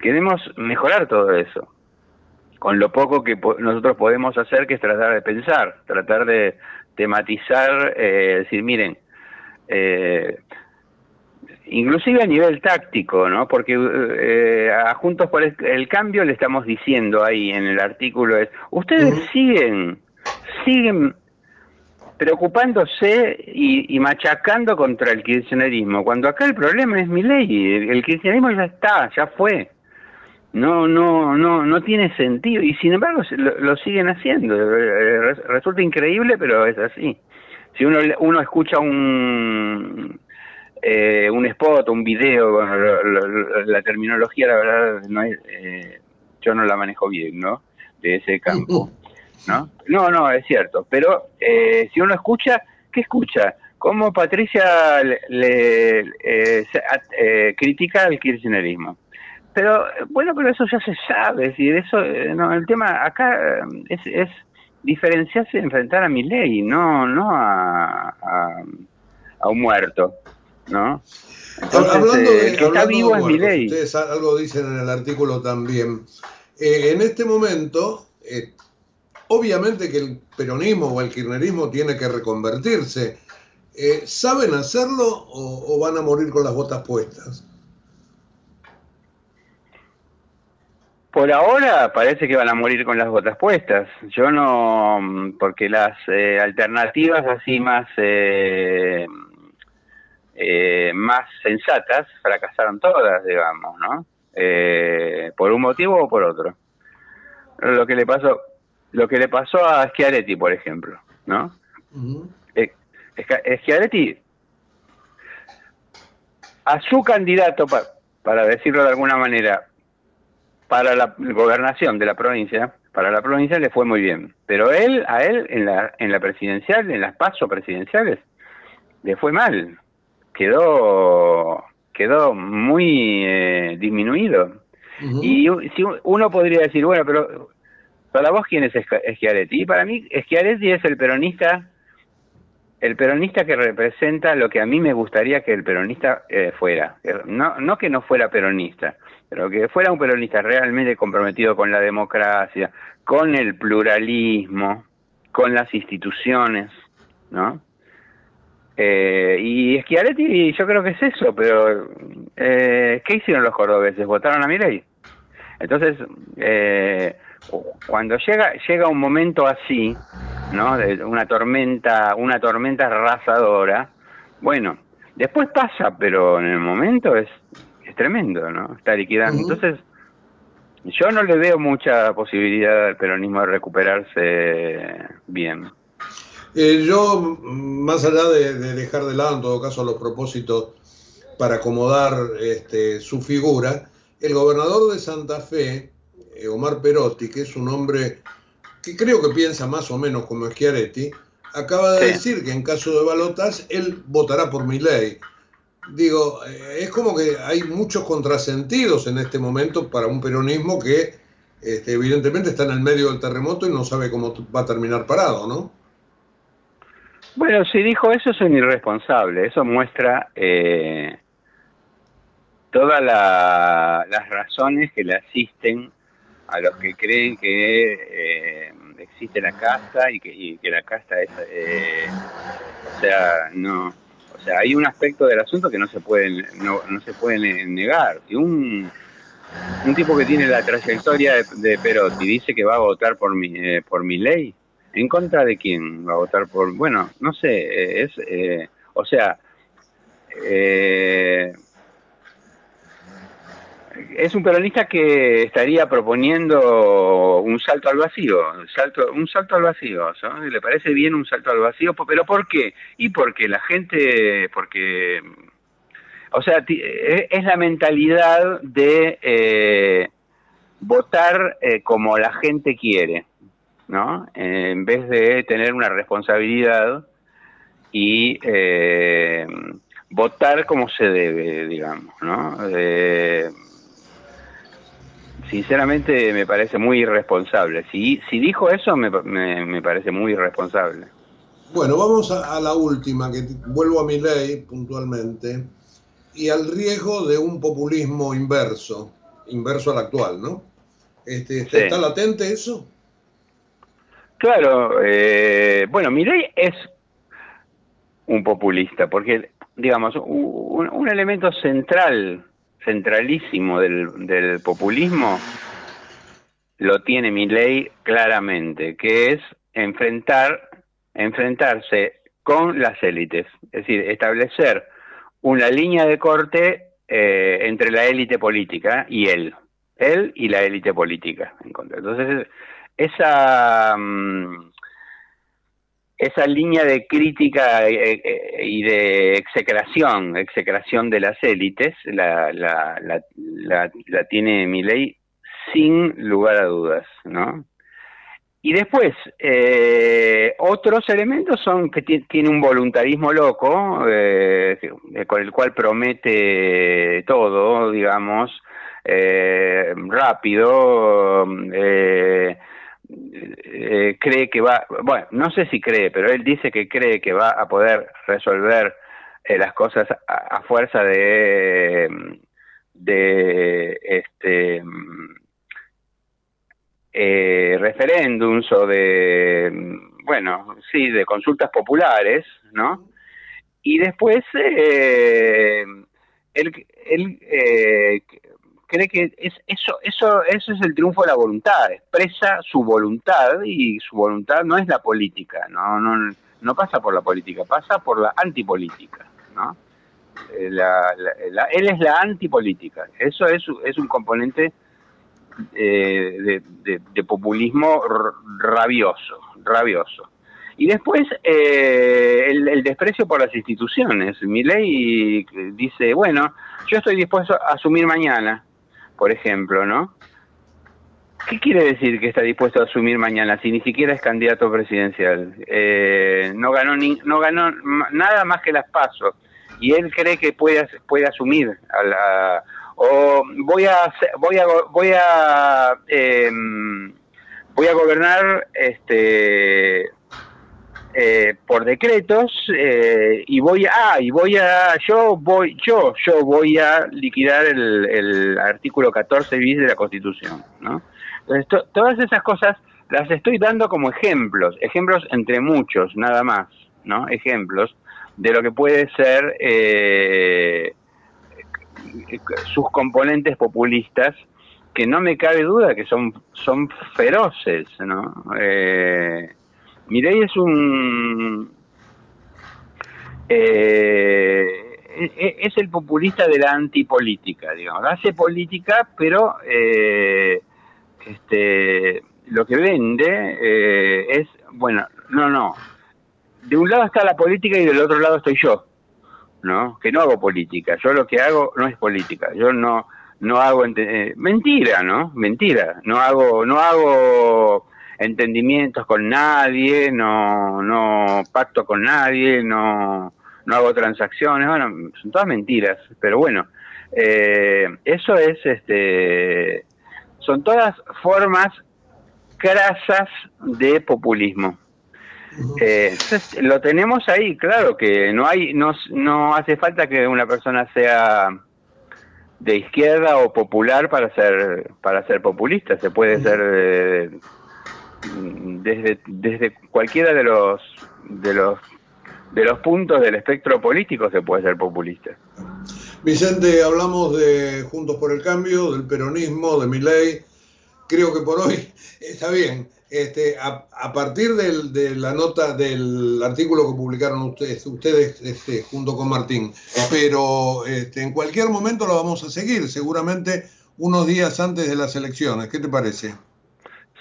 queremos mejorar todo eso, con lo poco que nosotros podemos hacer, que es tratar de pensar, tratar de, tematizar, eh, decir, miren, eh, inclusive a nivel táctico, ¿no? Porque eh, a Juntos por el, Cambio le estamos diciendo ahí en el artículo es, ustedes siguen, siguen preocupándose y, machacando contra el kirchnerismo, cuando acá el problema es mi ley, el, kirchnerismo ya está, ya fue. No, no, no, no tiene sentido y sin embargo lo, siguen haciendo. Resulta increíble, pero es así. Si uno uno escucha un eh, un spot, un video, la terminología, la verdad, no es, eh, yo no la manejo bien, ¿no? De ese campo, ¿no? No, no, es cierto. Pero eh, si uno escucha, ¿qué escucha? ¿Cómo Patricia le, eh, critica al kirchnerismo? Pero, bueno, pero eso ya se sabe, es decir, eso, no, el tema acá es, es diferenciarse y enfrentar a mi ley, no, no a, a un muerto. ¿no? hablando de, eh, que está vivo es mi ley. Ustedes algo dicen en el artículo también. Eh, en este momento, eh, obviamente que el peronismo o el kirchnerismo tiene que reconvertirse. ¿Saben hacerlo o, van a morir con las botas puestas? Por ahora parece que van a morir con las botas puestas. Yo no, porque las alternativas así más eh, más sensatas fracasaron todas, digamos, ¿no? Eh, por un motivo o por otro. Lo que le pasó, lo que le pasó a Schiaretti, por ejemplo, ¿no? Eh, Schiaretti, a su candidato, para decirlo de alguna manera, para la gobernación de la provincia, para la provincia le fue muy bien, pero él, a él, en la, en la presidencial, en las pasos presidenciales, le fue mal, quedó quedó muy eh, disminuido. Y si uno podría decir, bueno, pero para vos quién es Schiaretti? Y para mí Schiaretti es el peronista el peronista que representa lo que a mí me gustaría que el peronista eh, fuera. No, no que no fuera peronista, pero que fuera un peronista realmente comprometido con la democracia, con el pluralismo, con las instituciones, ¿no? Eh, y Schiaretti yo creo que es eso, pero eh, ¿qué hicieron los cordobeses? ¿Votaron a mi? Entonces, eh, cuando llega llega un momento así, ¿no? De una tormenta, una tormenta arrasadora, bueno, después pasa, pero en el momento es tremendo, ¿no? Está liquidando. Entonces, yo no le veo mucha posibilidad al peronismo de recuperarse bien. Eh, yo, más allá de, dejar de lado en todo caso los propósitos para acomodar este, su figura, el gobernador de Santa Fe, eh, Omar Perotti, que es un hombre que creo que piensa más o menos como Schiaretti, acaba de decir que en caso de balotas él votará por mi ley. Digo, eh, es como que hay muchos contrasentidos en este momento para un peronismo que este, evidentemente está en el medio del terremoto y no sabe cómo va a terminar parado, ¿no? Bueno, si dijo eso es un irresponsable. Eso muestra eh, todas las razones que le asisten a los que creen que eh, existe la casta y que, la casta es, eh, o sea, no, o sea, hay un aspecto del asunto que no se puede, no, no se puede negar. Y un, un tipo que tiene la trayectoria de, de Perotti dice que va a votar por mi, eh, por mi ley, ¿En contra de quién va a votar por? Bueno, no sé, eh, es, eh, o sea, eh, es un peronista que estaría proponiendo un salto al vacío, salto, un salto al vacío, ¿le parece bien un salto al vacío? ¿Pero por qué? Y porque la gente, porque, o sea, es la mentalidad de votar como la gente quiere. ¿no? En vez de tener una responsabilidad y eh, votar como se debe, digamos, ¿no? Eh, sinceramente me parece muy irresponsable. Si, si dijo eso, me, me, parece muy irresponsable. Bueno, vamos a, la última, que vuelvo a mi ley puntualmente, y al riesgo de un populismo inverso, inverso al actual, ¿no? Este, ¿Está latente eso? Claro, eh, bueno, Milei es un populista, porque, digamos, un, elemento central, centralísimo del, populismo, lo tiene Milei claramente, que es enfrentar, enfrentarse con las élites, es decir, establecer una línea de corte eh, entre la élite política y él, él y la élite política. Entonces, esa, mm, esa línea de crítica eh, eh, y de execración, execración de las élites, la, la, la, la, tiene Milei sin lugar a dudas, ¿no? Y después, eh, otros elementos son que tiene un voluntarismo loco, con el cual promete todo, digamos, eh, rápido, eh, cree que va, bueno, no sé si cree, pero él dice que cree que va a poder resolver eh, las cosas a, fuerza de, de este eh, referéndums o de, bueno, sí, de consultas populares, ¿no? Y después eh, él, él cree que es, eso, eso, eso es el triunfo de la voluntad, expresa su voluntad y su voluntad no es la política, no, no, no pasa por la política, pasa por la antipolítica, ¿no? Eh, la, la, él es la antipolítica, eso es, es un componente eh, de, de, de, populismo rabioso, rabioso. Y después eh, el, el, desprecio por las instituciones. Mi ley dice, bueno, yo estoy dispuesto a asumir mañana, por ejemplo, ¿no? ¿Qué quiere decir que está dispuesto a asumir mañana si ni siquiera es candidato presidencial? Eh, no ganó ni, no ganó nada más que las pasos y él cree que puede, puede asumir a la, o voy a voy a voy a eh, voy a gobernar este eh, por decretos eh, y voy a ah, y voy a yo voy yo yo voy a liquidar el, el artículo 14 bis de la Constitución no entonces to, todas esas cosas las estoy dando como ejemplos ejemplos entre muchos nada más no ejemplos de lo que puede ser eh, sus componentes populistas que no me cabe duda que son son feroces no eh, Mireille es un eh, es el populista de la antipolítica digamos hace política pero eh, este lo que vende eh, es bueno no no de un lado está la política y del otro lado estoy yo ¿no? Que no hago política. Yo lo que hago no es política. Yo no no hago eh, mentira, ¿no? Mentira. No hago no hago entendimientos con nadie, no no pacto con nadie, no no hago transacciones, bueno, son todas mentiras, pero bueno, eh, eso es este son todas formas crasas de populismo. Eh, lo tenemos ahí, claro que no hay, no, no hace falta que una persona sea de izquierda o popular para ser para ser populista, se puede ser eh, desde desde cualquiera de los de los de los puntos del espectro político se puede ser populista. Vicente, hablamos de Juntos por el Cambio, del peronismo, de mi ley. Creo que por hoy <laughs> está bien este, a, a partir del, de la nota del artículo que publicaron ustedes, ustedes este, junto con Martín, pero este, en cualquier momento lo vamos a seguir, seguramente unos días antes de las elecciones. ¿Qué te parece?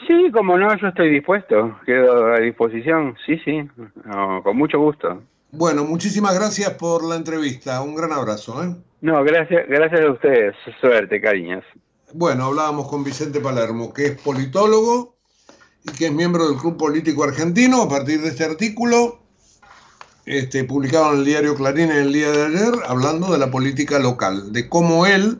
Sí, como no, yo estoy dispuesto, quedo a disposición, sí, sí, no, con mucho gusto. Bueno, muchísimas gracias por la entrevista, un gran abrazo. ¿eh? No, gracias, gracias a ustedes, suerte, cariños. Bueno, hablábamos con Vicente Palermo, que es politólogo y que es miembro del Club Político Argentino, a partir de este artículo este, publicado en el diario Clarín en el día de ayer, hablando de la política local, de cómo él,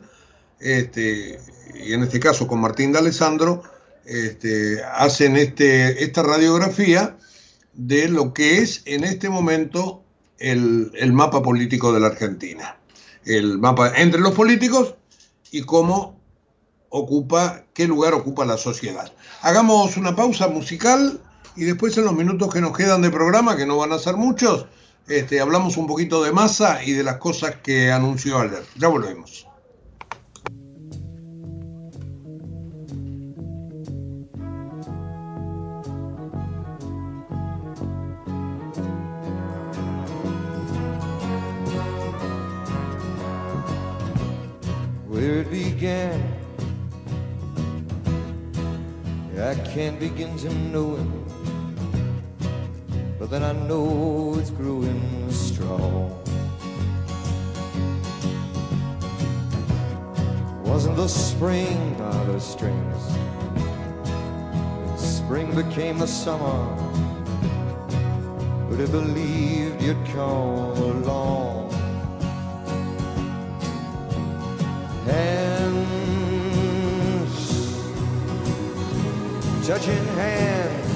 este, y en este caso con Martín de Alessandro, este, hacen este, esta radiografía de lo que es en este momento el, el mapa político de la Argentina. El mapa entre los políticos y cómo ocupa, qué lugar ocupa la sociedad. Hagamos una pausa musical y después en los minutos que nos quedan de programa, que no van a ser muchos, este, hablamos un poquito de masa y de las cosas que anunció ayer. Ya volvemos. It began, I can't begin to know it. but then I know it's growing strong. Wasn't the spring out of strings? Spring became the summer. Would have believed you'd come Hands. Touching hands.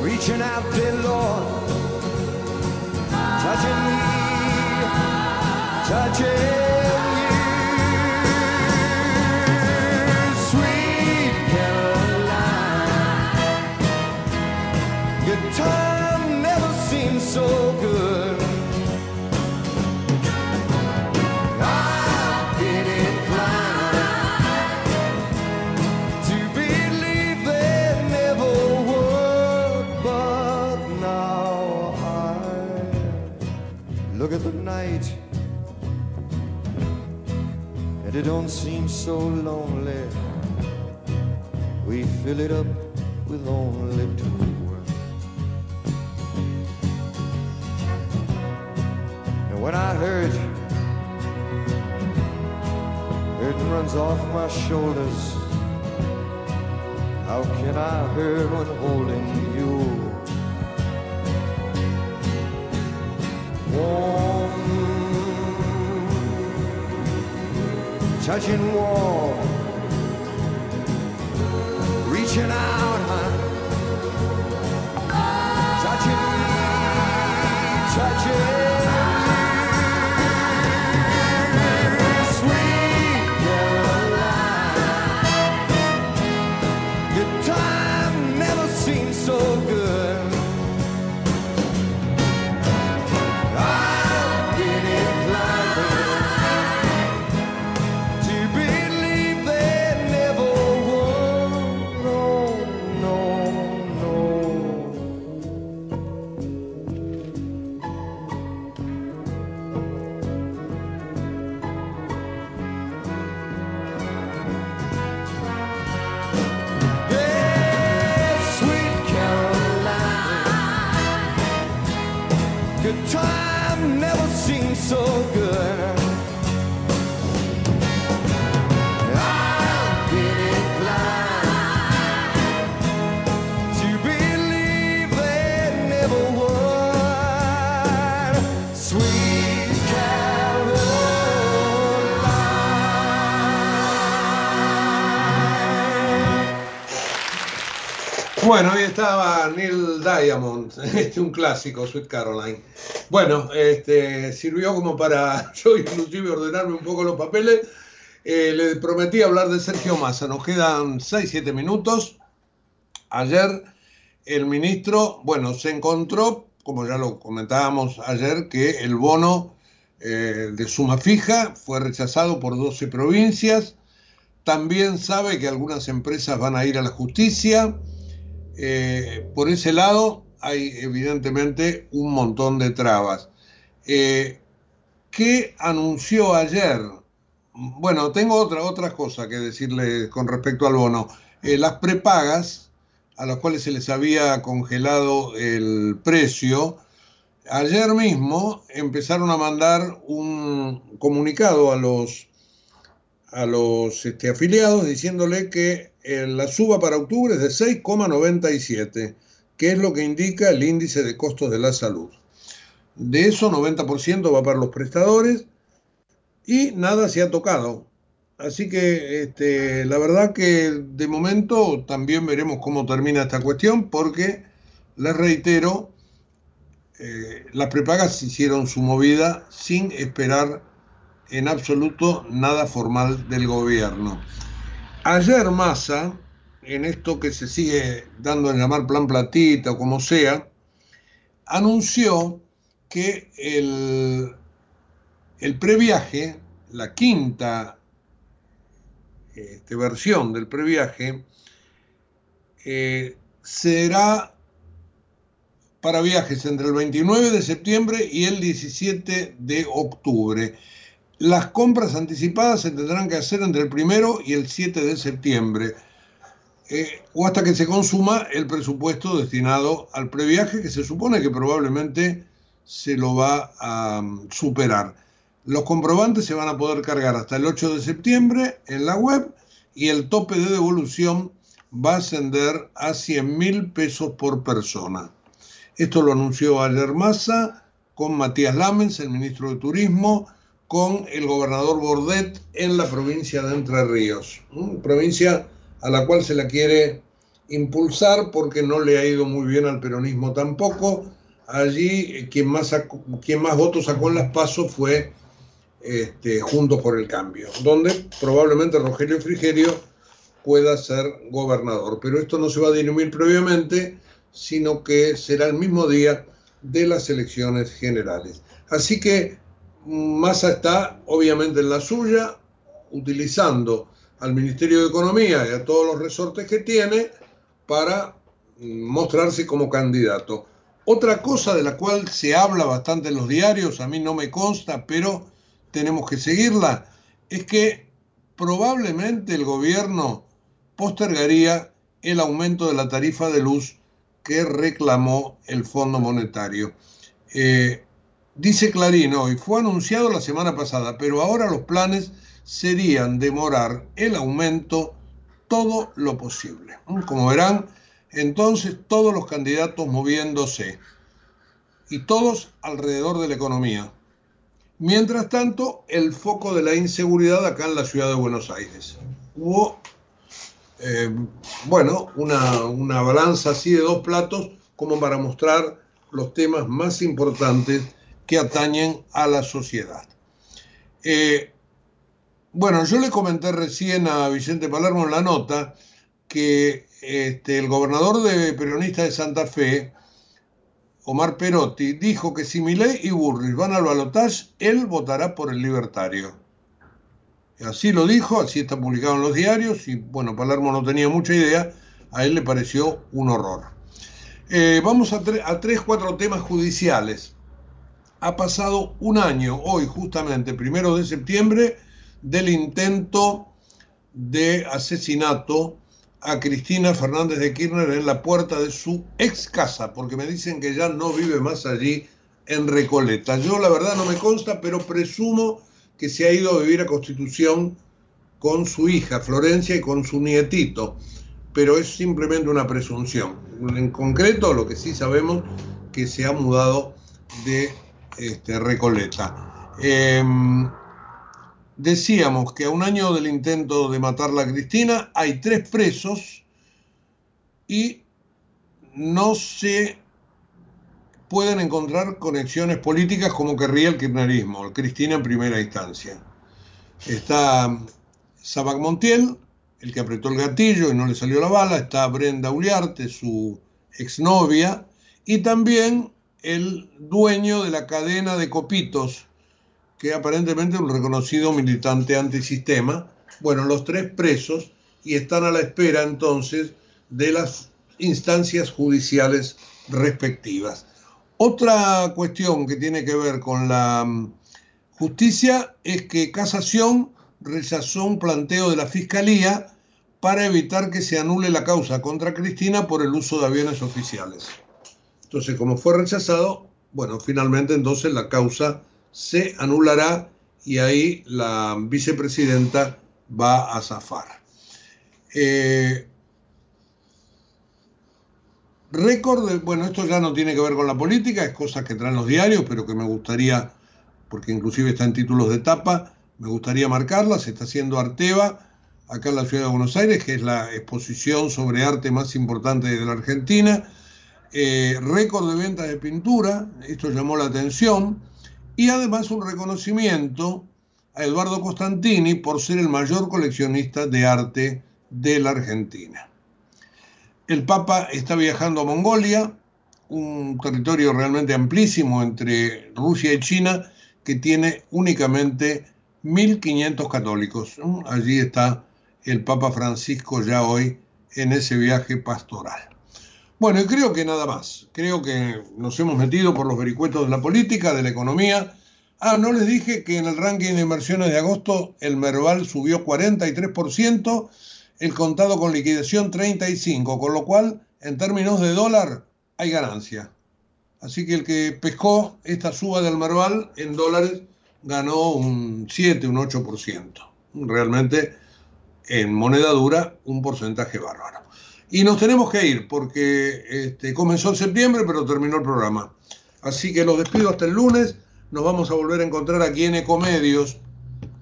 Reaching out, dear Lord, touching me, touching it don't seem so lonely. We fill it up with only two. And when I heard Burden runs off my shoulders. How can I hurt when holding you? Russian war. Bueno, ahí estaba Neil Diamond, <laughs> este, un clásico, Sweet Caroline. Bueno, este, sirvió como para <laughs> yo inclusive ordenarme un poco los papeles. Eh, le prometí hablar de Sergio Massa, nos quedan 6-7 minutos. Ayer el ministro, bueno, se encontró, como ya lo comentábamos ayer, que el bono eh, de suma fija fue rechazado por 12 provincias. También sabe que algunas empresas van a ir a la justicia. Eh, por ese lado hay evidentemente un montón de trabas. Eh, ¿Qué anunció ayer? Bueno, tengo otra, cosa que decirle con respecto al bono. Eh, las prepagas, a las cuales se les había congelado el precio, ayer mismo empezaron a mandar un comunicado a los, a los este, afiliados diciéndole que la suba para octubre es de 6,97, que es lo que indica el índice de costos de la salud. De eso, 90% va para los prestadores y nada se ha tocado. Así que este, la verdad que de momento también veremos cómo termina esta cuestión, porque les reitero, eh, las prepagas hicieron su movida sin esperar en absoluto nada formal del gobierno. Ayer Massa en esto que se sigue dando en llamar plan platita o como sea, anunció que el, previaje, la quinta este, versión del previaje, eh, será para viajes entre el 29 de septiembre y el 17 de octubre. Las compras anticipadas se tendrán que hacer entre el primero y el 7 de septiembre, eh, o hasta que se consuma el presupuesto destinado al previaje, que se supone que probablemente se lo va a um, superar. Los comprobantes se van a poder cargar hasta el 8 de septiembre en la web y el tope de devolución va a ascender a 100 mil pesos por persona. Esto lo anunció ayer Massa con Matías Lamens, el ministro de Turismo, con el gobernador Bordet en la provincia de Entre Ríos, provincia a la cual se la quiere impulsar porque no le ha ido muy bien al peronismo tampoco. Allí eh, quien más, quien más votos sacó en las pasos fue este, Juntos por el Cambio, donde probablemente Rogelio Frigerio pueda ser gobernador. Pero esto no se va a dirimir previamente, sino que será el mismo día de las elecciones generales. Así que Massa está obviamente en la suya, utilizando al Ministerio de Economía y a todos los resortes que tiene para mostrarse como candidato. Otra cosa de la cual se habla bastante en los diarios, a mí no me consta, pero tenemos que seguirla, es que probablemente el gobierno postergaría el aumento de la tarifa de luz que reclamó el Fondo Monetario. Eh, dice Clarín hoy, fue anunciado la semana pasada, pero ahora los planes serían demorar el aumento todo lo posible. Como verán, entonces todos los candidatos moviéndose y todos alrededor de la economía. Mientras tanto, el foco de la inseguridad acá en la ciudad de Buenos Aires. Hubo, eh, bueno, una, una balanza así de dos platos como para mostrar los temas más importantes que atañen a la sociedad. Eh, bueno, yo le comenté recién a Vicente Palermo en la nota que este, el gobernador de peronista de Santa Fe, Omar Perotti, dijo que si Milei y Burris van al balotaje, él votará por el libertario. Así lo dijo, así está publicado en los diarios y bueno, Palermo no tenía mucha idea, a él le pareció un horror. Eh, vamos a, a tres, cuatro temas judiciales. Ha pasado un año, hoy justamente, primero de septiembre, del intento de asesinato a Cristina Fernández de Kirchner en la puerta de su ex casa, porque me dicen que ya no vive más allí en Recoleta. Yo la verdad no me consta, pero presumo que se ha ido a vivir a Constitución con su hija Florencia y con su nietito, pero es simplemente una presunción. En concreto, lo que sí sabemos que se ha mudado de este, Recoleta. Em, decíamos que a un año del intento de matarla a Cristina hay tres presos y no se pueden encontrar conexiones políticas como querría el kirchnerismo, Cristina en primera instancia. Está Sabac Montiel, el que apretó el gatillo y no le salió la bala, está Brenda Uliarte, su exnovia, y también el dueño de la cadena de copitos que aparentemente es un reconocido militante antisistema. Bueno, los tres presos y están a la espera entonces de las instancias judiciales respectivas. Otra cuestión que tiene que ver con la mm, justicia es que Casación rechazó un planteo de la Fiscalía para evitar que se anule la causa contra Cristina por el uso de aviones oficiales. Entonces, como fue rechazado, bueno, finalmente entonces la causa se anulará y ahí la vicepresidenta va a zafar. Eh, récord, bueno, esto ya no tiene que ver con la política, es cosas que traen los diarios, pero que me gustaría, porque inclusive está en títulos de tapa, me gustaría marcarla, se está haciendo Arteba, acá en la ciudad de Buenos Aires, que es la exposición sobre arte más importante de la Argentina. Eh, récord de ventas de pintura, esto llamó la atención y además un reconocimiento a Eduardo Costantini por ser el mayor coleccionista de arte de la Argentina. El Papa está viajando a Mongolia, un territorio realmente amplísimo entre Rusia y China, que tiene únicamente 1.500 católicos. Allí está el Papa Francisco ya hoy en ese viaje pastoral. Bueno, y creo que nada más. Creo que nos hemos metido por los vericuetos de la política, de la economía. Ah, no les dije que en el ranking de inversiones de agosto el Merval subió 43%, el contado con liquidación 35%, con lo cual, en términos de dólar, hay ganancia. Así que el que pescó esta suba del Merval en dólares ganó un 7, un 8%. Realmente en moneda dura un porcentaje bárbaro. Y nos tenemos que ir porque este, comenzó en septiembre pero terminó el programa. Así que los despido hasta el lunes. Nos vamos a volver a encontrar aquí en Ecomedios,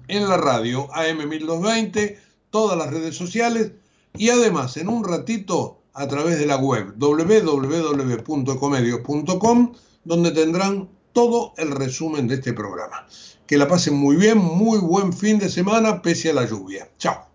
en la radio AM1220, todas las redes sociales y además en un ratito a través de la web www.ecomedios.com donde tendrán todo el resumen de este programa. Que la pasen muy bien, muy buen fin de semana pese a la lluvia. Chao.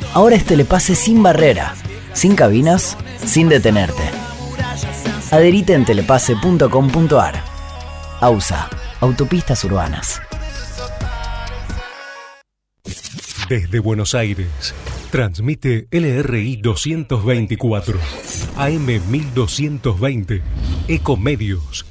ahora es telepase sin barrera, sin cabinas, sin detenerte. Adherite en telepase.com.ar. AUSA, Autopistas Urbanas. Desde Buenos Aires, transmite LRI 224, AM 1220, Ecomedios